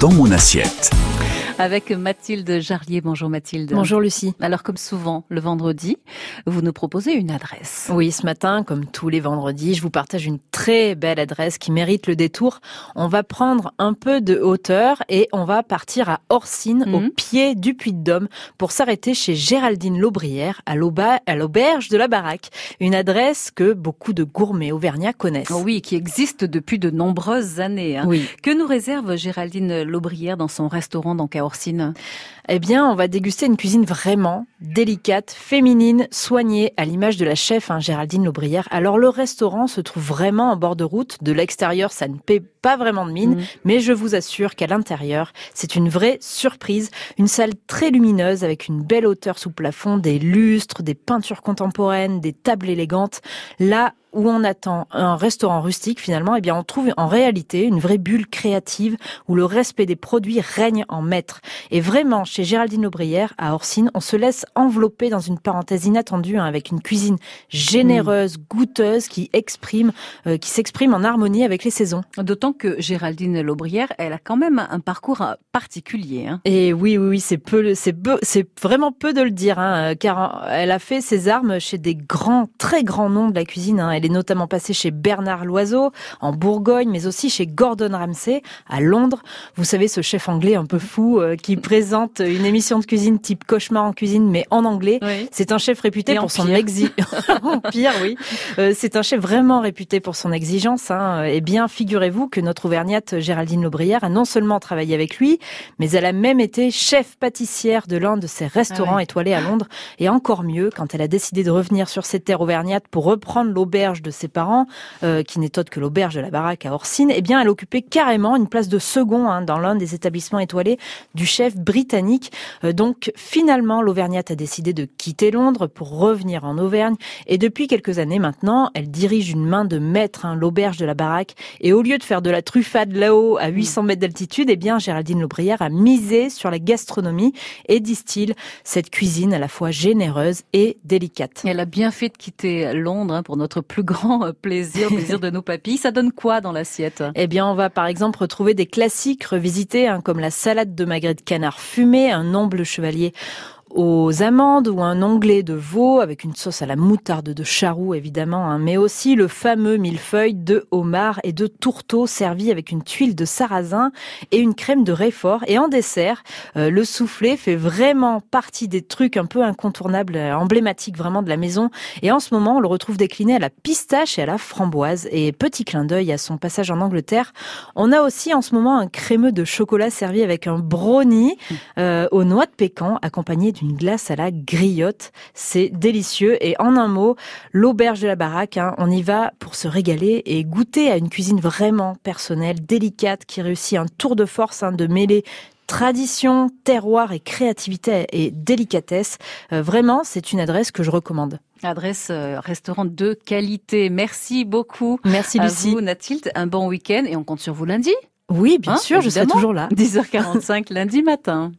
dans mon assiette avec Mathilde Jarlier. Bonjour Mathilde. Bonjour Lucie. Alors comme souvent le vendredi, vous nous proposez une adresse. Oui, ce matin, comme tous les vendredis, je vous partage une très belle adresse qui mérite le détour. On va prendre un peu de hauteur et on va partir à Orsine, au mhm. pied du Puy-de-Dôme, pour s'arrêter chez Géraldine Laubrière, à l'auberge de la Baraque. Une adresse que beaucoup de gourmets auvergnats connaissent. Oh oui, qui existe depuis de nombreuses années. Hein. Oui. Que nous réserve Géraldine Laubrière dans son restaurant dans Orsine porcine. Eh bien, on va déguster une cuisine vraiment délicate, féminine, soignée, à l'image de la chef hein, Géraldine Laubrière. Alors, le restaurant se trouve vraiment en bord de route. De l'extérieur, ça ne paie pas vraiment de mine, mmh. mais je vous assure qu'à l'intérieur, c'est une vraie surprise. Une salle très lumineuse avec une belle hauteur sous plafond, des lustres, des peintures contemporaines, des tables élégantes. Là, où on attend un restaurant rustique finalement, eh bien on trouve en réalité une vraie bulle créative où le respect des produits règne en maître. Et vraiment, chez Géraldine Aubrière à Orsine, on se laisse envelopper dans une parenthèse inattendue hein, avec une cuisine généreuse, goûteuse qui exprime, euh, qui s'exprime en harmonie avec les saisons. D'autant que Géraldine Laubrière, elle a quand même un parcours particulier. Hein. Et oui, oui, oui, c'est peu, c'est c'est vraiment peu de le dire, hein, car elle a fait ses armes chez des grands, très grands noms de la cuisine. Hein. Elle est notamment passée chez Bernard Loiseau, en Bourgogne, mais aussi chez Gordon Ramsay, à Londres. Vous savez, ce chef anglais un peu fou euh, qui présente une émission de cuisine type cauchemar en cuisine, mais en anglais. C'est un chef réputé pour son exigence. pire, oui. Euh, c'est un chef vraiment réputé pour son exigence. Hein. Eh bien, figurez-vous que notre auvergnate Géraldine Laubrière a non seulement travaillé avec lui, mais elle a même été chef pâtissière de l'un de ses restaurants ah étoilés à Londres. Et encore mieux, quand elle a décidé de revenir sur ses terres auvergnates pour reprendre l'auberge de ses parents, euh, qui n'est autre que l'auberge de la baraque à Orsine, eh bien, elle occupait carrément une place de second hein, dans l'un des établissements étoilés du chef britannique. Euh, donc, finalement, l'Auvergnate a décidé de quitter Londres pour revenir en Auvergne. Et depuis quelques années maintenant, elle dirige une main de maître, hein, l'auberge de la baraque. Et au lieu de faire de la truffade là-haut à 800 mètres d'altitude, eh bien, Géraldine Laubrière a misé sur la gastronomie et distille cette cuisine à la fois généreuse et délicate. Elle a bien fait de quitter Londres hein, pour notre plus grand euh, plaisir, plaisir de nos papilles. Ça donne quoi dans l'assiette? Eh bien, on va par exemple retrouver des classiques revisités, hein, comme la salade de magret de canard fumé, un nombre chevalier aux amandes ou un onglet de veau avec une sauce à la moutarde de charroux évidemment, hein, mais aussi le fameux millefeuille de homard et de tourteau servi avec une tuile de sarrasin et une crème de réfort. Et en dessert, euh, le soufflé fait vraiment partie des trucs un peu incontournables, euh, emblématiques vraiment de la maison. Et en ce moment, on le retrouve décliné à la pistache et à la framboise. Et petit clin d'œil à son passage en Angleterre, on a aussi en ce moment un crémeux de chocolat servi avec un brownie euh, aux noix de pécan accompagné d'une glace à la griotte. C'est délicieux. Et en un mot, l'auberge de la baraque, hein, on y va pour se régaler et goûter à une cuisine vraiment personnelle, délicate, qui réussit un tour de force hein, de mêler tradition, terroir et créativité et délicatesse. Euh, vraiment, c'est une adresse que je recommande. Adresse euh, restaurant de qualité. Merci beaucoup. Merci Lucie. À vous, Nathilde. Un bon week-end et on compte sur vous lundi. Oui, bien hein, sûr, je serai toujours là. 10h45 lundi matin.